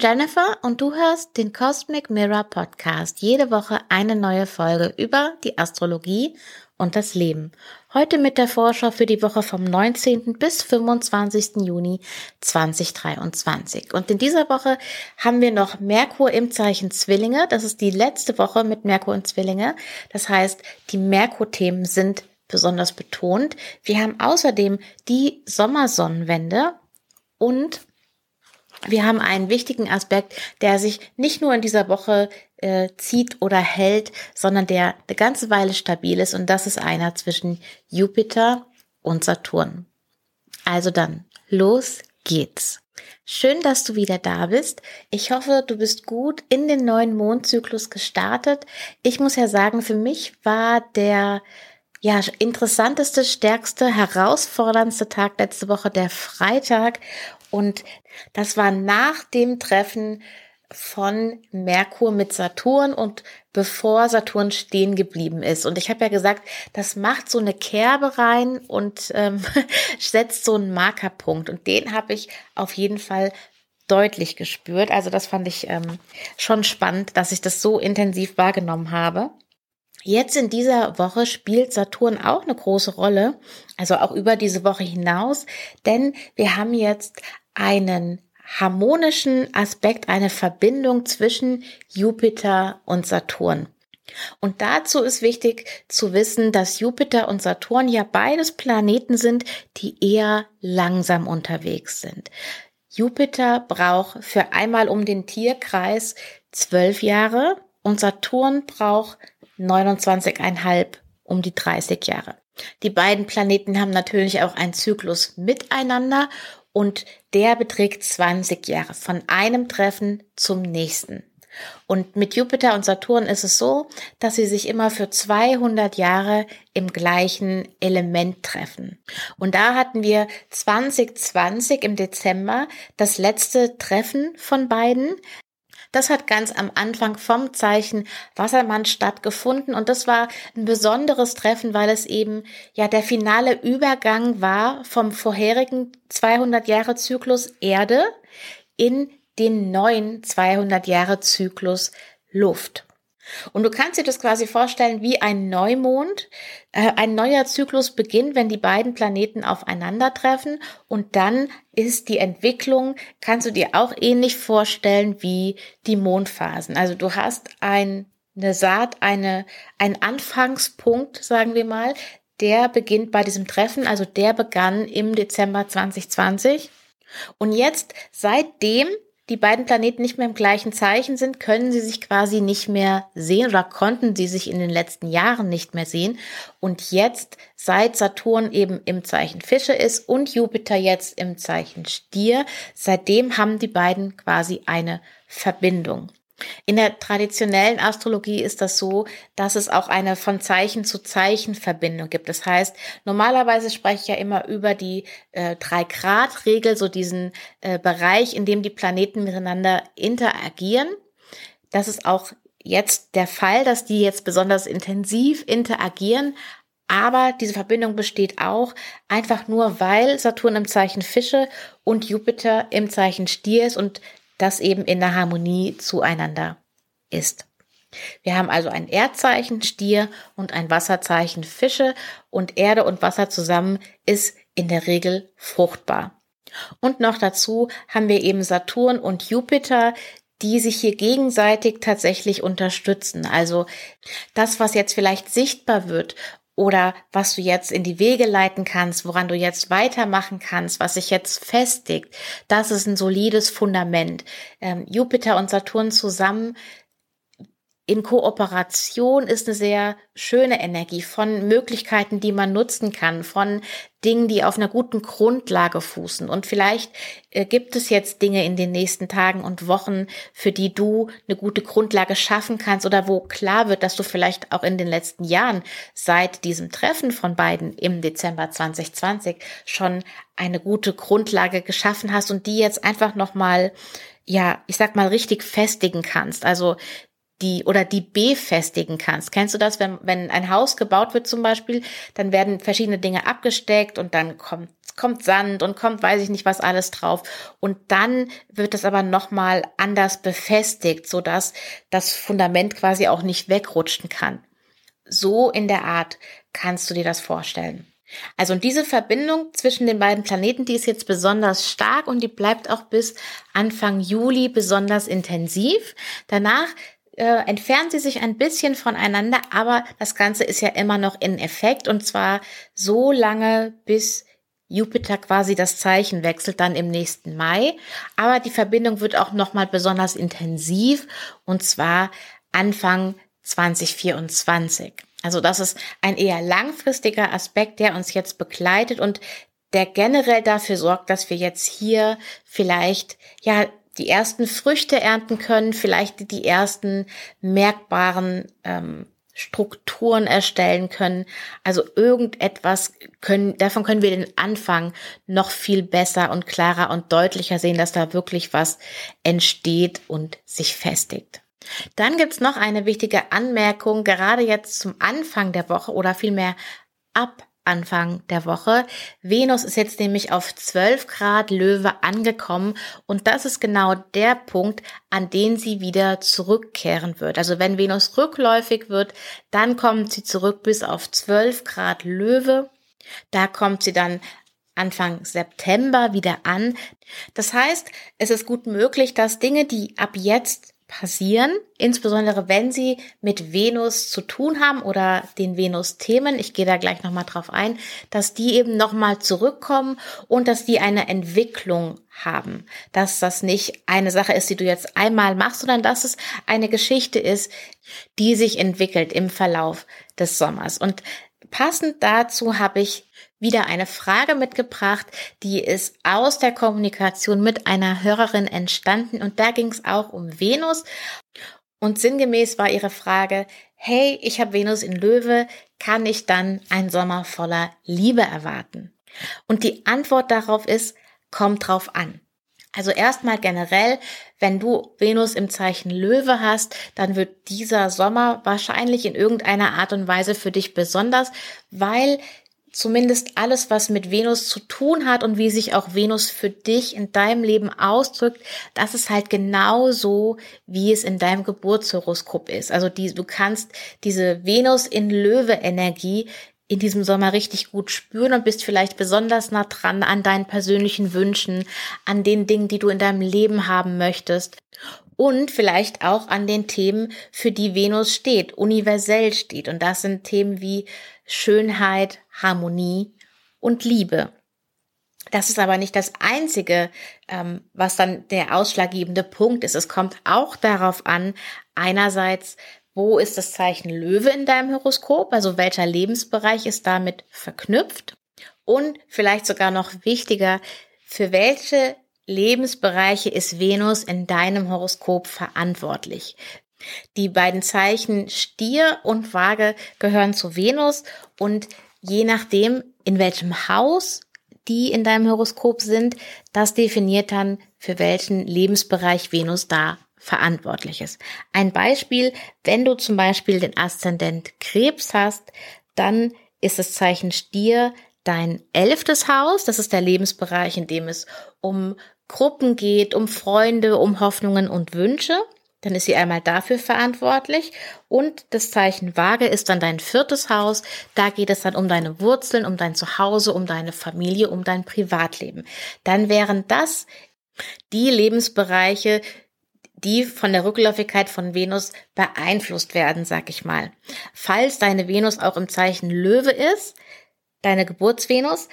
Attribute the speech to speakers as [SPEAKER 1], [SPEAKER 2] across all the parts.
[SPEAKER 1] Jennifer und du hörst den Cosmic Mirror Podcast. Jede Woche eine neue Folge über die Astrologie und das Leben. Heute mit der Vorschau für die Woche vom 19. bis 25. Juni 2023. Und in dieser Woche haben wir noch Merkur im Zeichen Zwillinge. Das ist die letzte Woche mit Merkur und Zwillinge. Das heißt, die Merkur-Themen sind besonders betont. Wir haben außerdem die Sommersonnenwende und wir haben einen wichtigen Aspekt, der sich nicht nur in dieser Woche äh, zieht oder hält, sondern der eine ganze Weile stabil ist und das ist einer zwischen Jupiter und Saturn. Also dann, los geht's. Schön, dass du wieder da bist. Ich hoffe, du bist gut in den neuen Mondzyklus gestartet. Ich muss ja sagen, für mich war der ja, interessanteste, stärkste, herausforderndste Tag letzte Woche der Freitag. Und das war nach dem Treffen von Merkur mit Saturn und bevor Saturn stehen geblieben ist. Und ich habe ja gesagt, das macht so eine Kerbe rein und ähm, setzt so einen Markerpunkt. Und den habe ich auf jeden Fall deutlich gespürt. Also das fand ich ähm, schon spannend, dass ich das so intensiv wahrgenommen habe. Jetzt in dieser Woche spielt Saturn auch eine große Rolle, also auch über diese Woche hinaus, denn wir haben jetzt einen harmonischen Aspekt, eine Verbindung zwischen Jupiter und Saturn. Und dazu ist wichtig zu wissen, dass Jupiter und Saturn ja beides Planeten sind, die eher langsam unterwegs sind. Jupiter braucht für einmal um den Tierkreis zwölf Jahre und Saturn braucht 29,5 um die 30 Jahre. Die beiden Planeten haben natürlich auch einen Zyklus miteinander und der beträgt 20 Jahre von einem Treffen zum nächsten. Und mit Jupiter und Saturn ist es so, dass sie sich immer für 200 Jahre im gleichen Element treffen. Und da hatten wir 2020 im Dezember das letzte Treffen von beiden. Das hat ganz am Anfang vom Zeichen Wassermann stattgefunden und das war ein besonderes Treffen, weil es eben ja der finale Übergang war vom vorherigen 200 Jahre Zyklus Erde in den neuen 200 Jahre Zyklus Luft. Und du kannst dir das quasi vorstellen wie ein Neumond. Äh, ein neuer Zyklus beginnt, wenn die beiden Planeten aufeinandertreffen und dann ist die Entwicklung, kannst du dir auch ähnlich vorstellen wie die Mondphasen. Also du hast ein, eine Saat, eine, ein Anfangspunkt, sagen wir mal, der beginnt bei diesem Treffen, also der begann im Dezember 2020. Und jetzt, seitdem die beiden Planeten nicht mehr im gleichen Zeichen sind, können sie sich quasi nicht mehr sehen oder konnten sie sich in den letzten Jahren nicht mehr sehen. Und jetzt, seit Saturn eben im Zeichen Fische ist und Jupiter jetzt im Zeichen Stier, seitdem haben die beiden quasi eine Verbindung. In der traditionellen Astrologie ist das so, dass es auch eine von Zeichen zu Zeichen Verbindung gibt. Das heißt, normalerweise spreche ich ja immer über die äh, drei Grad Regel, so diesen äh, Bereich, in dem die Planeten miteinander interagieren. Das ist auch jetzt der Fall, dass die jetzt besonders intensiv interagieren. Aber diese Verbindung besteht auch einfach nur, weil Saturn im Zeichen Fische und Jupiter im Zeichen Stier ist und das eben in der Harmonie zueinander ist. Wir haben also ein Erdzeichen Stier und ein Wasserzeichen Fische und Erde und Wasser zusammen ist in der Regel fruchtbar. Und noch dazu haben wir eben Saturn und Jupiter, die sich hier gegenseitig tatsächlich unterstützen. Also das, was jetzt vielleicht sichtbar wird oder was du jetzt in die Wege leiten kannst, woran du jetzt weitermachen kannst, was sich jetzt festigt, das ist ein solides Fundament. Ähm, Jupiter und Saturn zusammen in Kooperation ist eine sehr schöne Energie von Möglichkeiten, die man nutzen kann, von Dingen, die auf einer guten Grundlage fußen. Und vielleicht äh, gibt es jetzt Dinge in den nächsten Tagen und Wochen, für die du eine gute Grundlage schaffen kannst oder wo klar wird, dass du vielleicht auch in den letzten Jahren seit diesem Treffen von beiden im Dezember 2020 schon eine gute Grundlage geschaffen hast und die jetzt einfach nochmal ja, ich sag mal, richtig festigen kannst. Also die oder die befestigen kannst. Kennst du das, wenn, wenn ein Haus gebaut wird zum Beispiel, dann werden verschiedene Dinge abgesteckt und dann kommt kommt Sand und kommt weiß ich nicht was alles drauf. Und dann wird es aber nochmal anders befestigt, sodass das Fundament quasi auch nicht wegrutschen kann. So in der Art kannst du dir das vorstellen. Also und diese Verbindung zwischen den beiden Planeten, die ist jetzt besonders stark und die bleibt auch bis Anfang Juli besonders intensiv. Danach äh, entfernen sie sich ein bisschen voneinander, aber das Ganze ist ja immer noch in Effekt und zwar so lange, bis Jupiter quasi das Zeichen wechselt dann im nächsten Mai. Aber die Verbindung wird auch nochmal besonders intensiv und zwar Anfang 2024. Also das ist ein eher langfristiger Aspekt, der uns jetzt begleitet und der generell dafür sorgt, dass wir jetzt hier vielleicht ja die ersten Früchte ernten können, vielleicht die ersten merkbaren ähm, Strukturen erstellen können. Also irgendetwas können, davon können wir den Anfang noch viel besser und klarer und deutlicher sehen, dass da wirklich was entsteht und sich festigt. Dann gibt's noch eine wichtige Anmerkung, gerade jetzt zum Anfang der Woche oder vielmehr ab Anfang der Woche. Venus ist jetzt nämlich auf 12 Grad Löwe angekommen und das ist genau der Punkt, an den sie wieder zurückkehren wird. Also wenn Venus rückläufig wird, dann kommt sie zurück bis auf 12 Grad Löwe. Da kommt sie dann Anfang September wieder an. Das heißt, es ist gut möglich, dass Dinge, die ab jetzt passieren, insbesondere wenn sie mit Venus zu tun haben oder den Venus-Themen, ich gehe da gleich nochmal drauf ein, dass die eben nochmal zurückkommen und dass die eine Entwicklung haben, dass das nicht eine Sache ist, die du jetzt einmal machst, sondern dass es eine Geschichte ist, die sich entwickelt im Verlauf des Sommers. Und passend dazu habe ich wieder eine Frage mitgebracht, die ist aus der Kommunikation mit einer Hörerin entstanden und da ging es auch um Venus und sinngemäß war ihre Frage, hey, ich habe Venus in Löwe, kann ich dann einen Sommer voller Liebe erwarten? Und die Antwort darauf ist, kommt drauf an. Also erstmal generell, wenn du Venus im Zeichen Löwe hast, dann wird dieser Sommer wahrscheinlich in irgendeiner Art und Weise für dich besonders, weil zumindest alles, was mit Venus zu tun hat und wie sich auch Venus für dich in deinem Leben ausdrückt, das ist halt genau so, wie es in deinem Geburtshoroskop ist. Also die, du kannst diese Venus in Löwe Energie in diesem Sommer richtig gut spüren und bist vielleicht besonders nah dran an deinen persönlichen Wünschen, an den Dingen, die du in deinem Leben haben möchtest und vielleicht auch an den Themen, für die Venus steht, universell steht. Und das sind Themen wie Schönheit, Harmonie und Liebe. Das ist aber nicht das Einzige, ähm, was dann der ausschlaggebende Punkt ist. Es kommt auch darauf an, einerseits, wo ist das Zeichen Löwe in deinem Horoskop, also welcher Lebensbereich ist damit verknüpft und vielleicht sogar noch wichtiger, für welche Lebensbereiche ist Venus in deinem Horoskop verantwortlich. Die beiden Zeichen Stier und Waage gehören zu Venus und je nachdem, in welchem Haus die in deinem Horoskop sind, das definiert dann, für welchen Lebensbereich Venus da verantwortlich ist. Ein Beispiel, wenn du zum Beispiel den Aszendent Krebs hast, dann ist das Zeichen Stier dein elftes Haus. Das ist der Lebensbereich, in dem es um Gruppen geht, um Freunde, um Hoffnungen und Wünsche. Dann ist sie einmal dafür verantwortlich. Und das Zeichen Waage ist dann dein viertes Haus. Da geht es dann um deine Wurzeln, um dein Zuhause, um deine Familie, um dein Privatleben. Dann wären das die Lebensbereiche, die von der Rückläufigkeit von Venus beeinflusst werden, sag ich mal. Falls deine Venus auch im Zeichen Löwe ist, deine Geburtsvenus,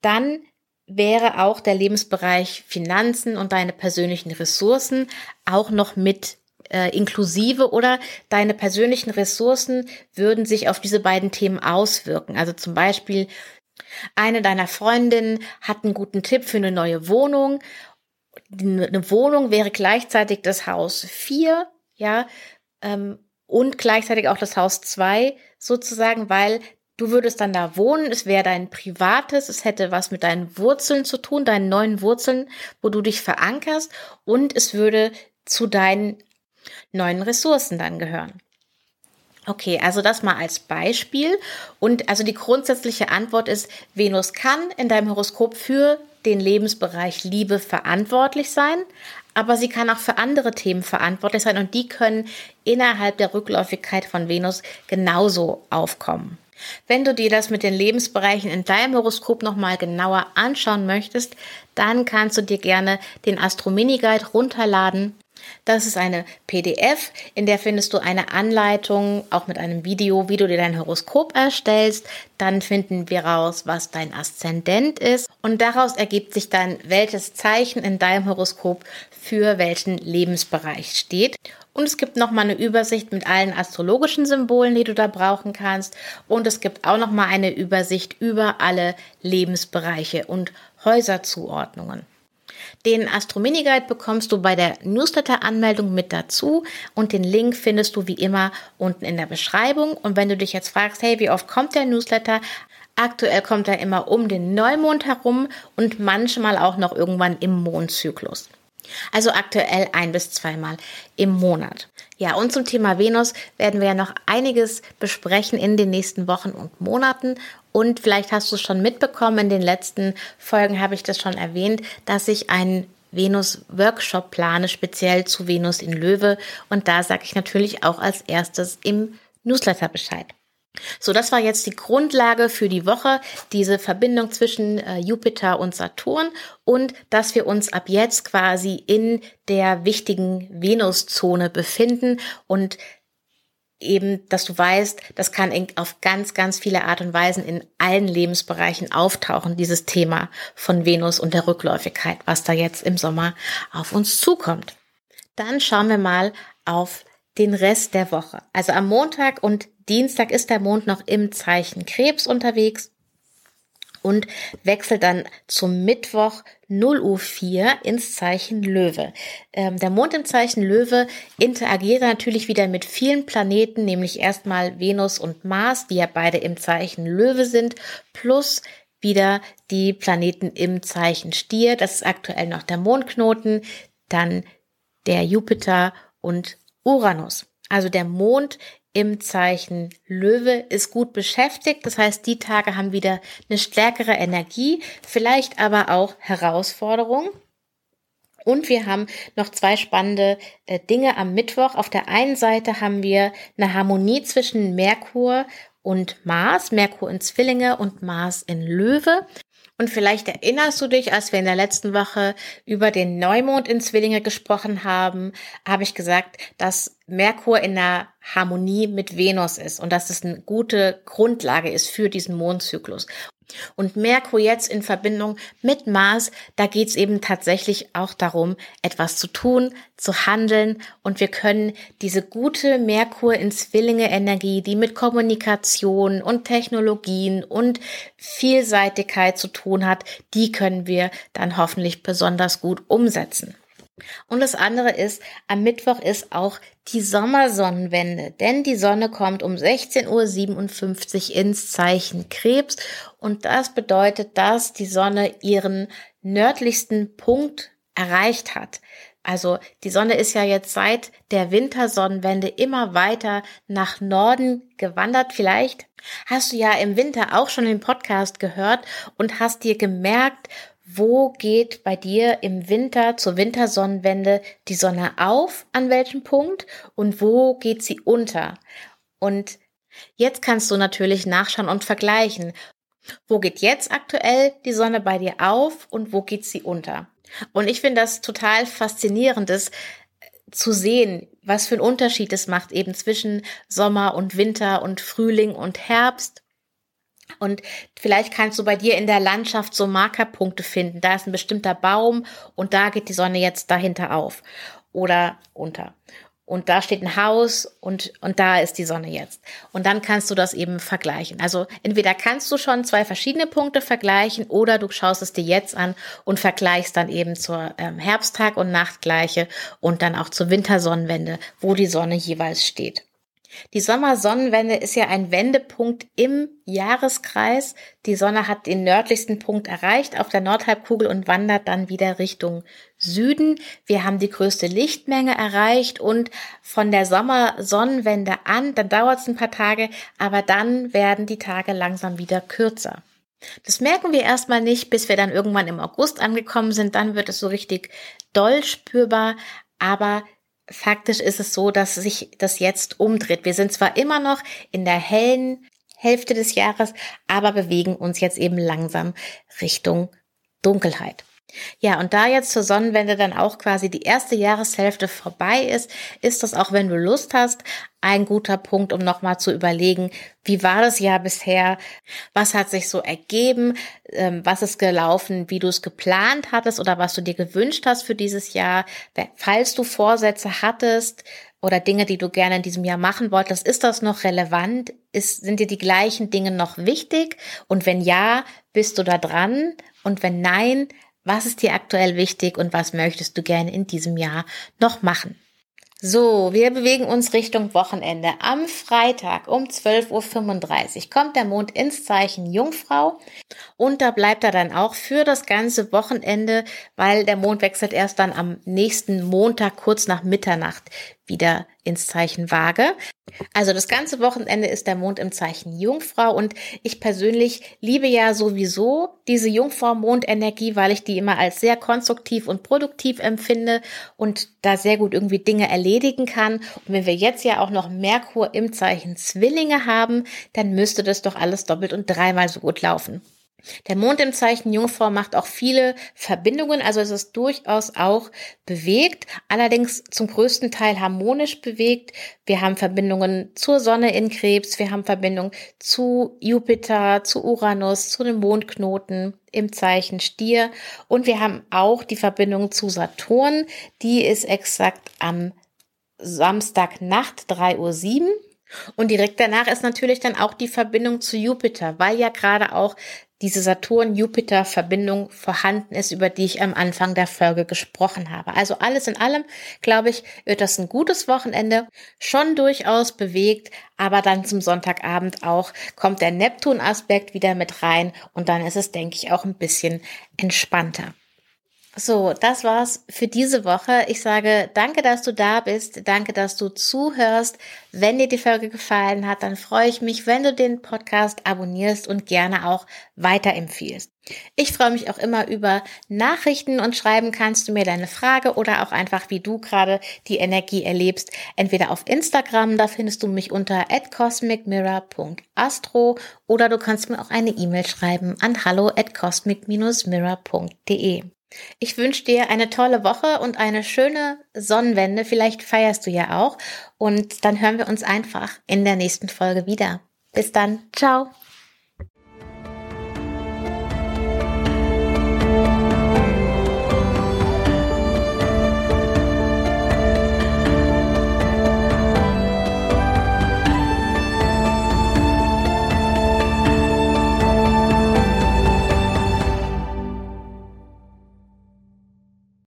[SPEAKER 1] dann wäre auch der Lebensbereich Finanzen und deine persönlichen Ressourcen auch noch mit äh, inklusive oder deine persönlichen Ressourcen würden sich auf diese beiden Themen auswirken. Also zum Beispiel eine deiner Freundinnen hat einen guten Tipp für eine neue Wohnung. Eine Wohnung wäre gleichzeitig das Haus 4, ja, ähm, und gleichzeitig auch das Haus 2 sozusagen, weil Du würdest dann da wohnen, es wäre dein privates, es hätte was mit deinen Wurzeln zu tun, deinen neuen Wurzeln, wo du dich verankerst und es würde zu deinen neuen Ressourcen dann gehören. Okay, also das mal als Beispiel. Und also die grundsätzliche Antwort ist, Venus kann in deinem Horoskop für den Lebensbereich Liebe verantwortlich sein, aber sie kann auch für andere Themen verantwortlich sein und die können innerhalb der Rückläufigkeit von Venus genauso aufkommen. Wenn du dir das mit den Lebensbereichen in deinem Horoskop nochmal genauer anschauen möchtest, dann kannst du dir gerne den Astro Mini Guide runterladen. Das ist eine PDF, in der findest du eine Anleitung, auch mit einem Video, wie du dir dein Horoskop erstellst. Dann finden wir raus, was dein Aszendent ist. Und daraus ergibt sich dann, welches Zeichen in deinem Horoskop für welchen Lebensbereich steht. Und es gibt nochmal eine Übersicht mit allen astrologischen Symbolen, die du da brauchen kannst. Und es gibt auch nochmal eine Übersicht über alle Lebensbereiche und Häuserzuordnungen. Den Astro Mini Guide bekommst du bei der Newsletter-Anmeldung mit dazu und den Link findest du wie immer unten in der Beschreibung. Und wenn du dich jetzt fragst, hey, wie oft kommt der Newsletter? Aktuell kommt er immer um den Neumond herum und manchmal auch noch irgendwann im Mondzyklus. Also aktuell ein bis zweimal im Monat. Ja, und zum Thema Venus werden wir ja noch einiges besprechen in den nächsten Wochen und Monaten. Und vielleicht hast du es schon mitbekommen, in den letzten Folgen habe ich das schon erwähnt, dass ich einen Venus-Workshop plane, speziell zu Venus in Löwe. Und da sage ich natürlich auch als erstes im Newsletter Bescheid. So, das war jetzt die Grundlage für die Woche, diese Verbindung zwischen äh, Jupiter und Saturn und dass wir uns ab jetzt quasi in der wichtigen Venuszone befinden und eben, dass du weißt, das kann auf ganz, ganz viele Art und Weisen in allen Lebensbereichen auftauchen, dieses Thema von Venus und der Rückläufigkeit, was da jetzt im Sommer auf uns zukommt. Dann schauen wir mal auf den Rest der Woche. Also am Montag und Dienstag ist der Mond noch im Zeichen Krebs unterwegs und wechselt dann zum Mittwoch 0 Uhr 4 ins Zeichen Löwe. Ähm, der Mond im Zeichen Löwe interagiert natürlich wieder mit vielen Planeten, nämlich erstmal Venus und Mars, die ja beide im Zeichen Löwe sind, plus wieder die Planeten im Zeichen Stier. Das ist aktuell noch der Mondknoten, dann der Jupiter und Uranus. Also der Mond im Zeichen Löwe ist gut beschäftigt. Das heißt, die Tage haben wieder eine stärkere Energie, vielleicht aber auch Herausforderungen. Und wir haben noch zwei spannende äh, Dinge am Mittwoch. Auf der einen Seite haben wir eine Harmonie zwischen Merkur und Mars, Merkur in Zwillinge und Mars in Löwe. Und vielleicht erinnerst du dich, als wir in der letzten Woche über den Neumond in Zwillinge gesprochen haben, habe ich gesagt, dass Merkur in der Harmonie mit Venus ist und dass es eine gute Grundlage ist für diesen Mondzyklus. Und Merkur jetzt in Verbindung mit Mars, da geht's eben tatsächlich auch darum, etwas zu tun, zu handeln. Und wir können diese gute Merkur in Zwillinge Energie, die mit Kommunikation und Technologien und Vielseitigkeit zu tun hat, die können wir dann hoffentlich besonders gut umsetzen. Und das andere ist, am Mittwoch ist auch die Sommersonnenwende, denn die Sonne kommt um 16.57 Uhr ins Zeichen Krebs und das bedeutet, dass die Sonne ihren nördlichsten Punkt erreicht hat. Also die Sonne ist ja jetzt seit der Wintersonnenwende immer weiter nach Norden gewandert. Vielleicht hast du ja im Winter auch schon den Podcast gehört und hast dir gemerkt, wo geht bei dir im Winter zur Wintersonnenwende die Sonne auf, an welchem Punkt und wo geht sie unter. Und jetzt kannst du natürlich nachschauen und vergleichen. Wo geht jetzt aktuell die Sonne bei dir auf und wo geht sie unter? Und ich finde das total faszinierend, das zu sehen, was für einen Unterschied es macht eben zwischen Sommer und Winter und Frühling und Herbst und vielleicht kannst du bei dir in der Landschaft so Markerpunkte finden. Da ist ein bestimmter Baum und da geht die Sonne jetzt dahinter auf oder unter. Und da steht ein Haus und, und da ist die Sonne jetzt. Und dann kannst du das eben vergleichen. Also entweder kannst du schon zwei verschiedene Punkte vergleichen oder du schaust es dir jetzt an und vergleichst dann eben zur ähm, Herbsttag- und Nachtgleiche und dann auch zur Wintersonnenwende, wo die Sonne jeweils steht. Die Sommersonnenwende ist ja ein Wendepunkt im Jahreskreis. Die Sonne hat den nördlichsten Punkt erreicht auf der Nordhalbkugel und wandert dann wieder Richtung Süden. Wir haben die größte Lichtmenge erreicht und von der Sommersonnenwende an, dann dauert es ein paar Tage, aber dann werden die Tage langsam wieder kürzer. Das merken wir erstmal nicht, bis wir dann irgendwann im August angekommen sind. Dann wird es so richtig doll spürbar. Aber faktisch ist es so, dass sich das jetzt umdreht. Wir sind zwar immer noch in der hellen Hälfte des Jahres, aber bewegen uns jetzt eben langsam Richtung Dunkelheit. Ja, und da jetzt zur Sonnenwende dann auch quasi die erste Jahreshälfte vorbei ist, ist das auch, wenn du Lust hast, ein guter Punkt, um nochmal zu überlegen, wie war das Jahr bisher, was hat sich so ergeben, ähm, was ist gelaufen, wie du es geplant hattest oder was du dir gewünscht hast für dieses Jahr. Falls du Vorsätze hattest, oder Dinge, die du gerne in diesem Jahr machen wolltest, ist das noch relevant? Ist, sind dir die gleichen Dinge noch wichtig? Und wenn ja, bist du da dran? Und wenn nein, was ist dir aktuell wichtig und was möchtest du gerne in diesem Jahr noch machen? So, wir bewegen uns Richtung Wochenende. Am Freitag um 12.35 Uhr kommt der Mond ins Zeichen Jungfrau und da bleibt er dann auch für das ganze Wochenende, weil der Mond wechselt erst dann am nächsten Montag kurz nach Mitternacht wieder ins Zeichen Waage. Also das ganze Wochenende ist der Mond im Zeichen Jungfrau und ich persönlich liebe ja sowieso diese Jungfrau-Mondenergie, weil ich die immer als sehr konstruktiv und produktiv empfinde und da sehr gut irgendwie Dinge erledigen kann. Und wenn wir jetzt ja auch noch Merkur im Zeichen Zwillinge haben, dann müsste das doch alles doppelt und dreimal so gut laufen. Der Mond im Zeichen Jungfrau macht auch viele Verbindungen, also es ist durchaus auch bewegt, allerdings zum größten Teil harmonisch bewegt. Wir haben Verbindungen zur Sonne in Krebs, wir haben Verbindungen zu Jupiter, zu Uranus, zu den Mondknoten im Zeichen Stier und wir haben auch die Verbindung zu Saturn, die ist exakt am Samstagnacht 3.07 Uhr. Und direkt danach ist natürlich dann auch die Verbindung zu Jupiter, weil ja gerade auch diese Saturn-Jupiter-Verbindung vorhanden ist, über die ich am Anfang der Folge gesprochen habe. Also alles in allem, glaube ich, wird das ein gutes Wochenende, schon durchaus bewegt, aber dann zum Sonntagabend auch kommt der Neptun-Aspekt wieder mit rein und dann ist es, denke ich, auch ein bisschen entspannter. So, das war's für diese Woche. Ich sage danke, dass du da bist. Danke, dass du zuhörst. Wenn dir die Folge gefallen hat, dann freue ich mich, wenn du den Podcast abonnierst und gerne auch weiterempfiehlst. Ich freue mich auch immer über Nachrichten und schreiben kannst du mir deine Frage oder auch einfach, wie du gerade die Energie erlebst. Entweder auf Instagram, da findest du mich unter cosmicmirror.astro oder du kannst mir auch eine E-Mail schreiben an hallo at cosmic-mirror.de. Ich wünsche dir eine tolle Woche und eine schöne Sonnenwende. Vielleicht feierst du ja auch. Und dann hören wir uns einfach in der nächsten Folge wieder. Bis dann. Ciao.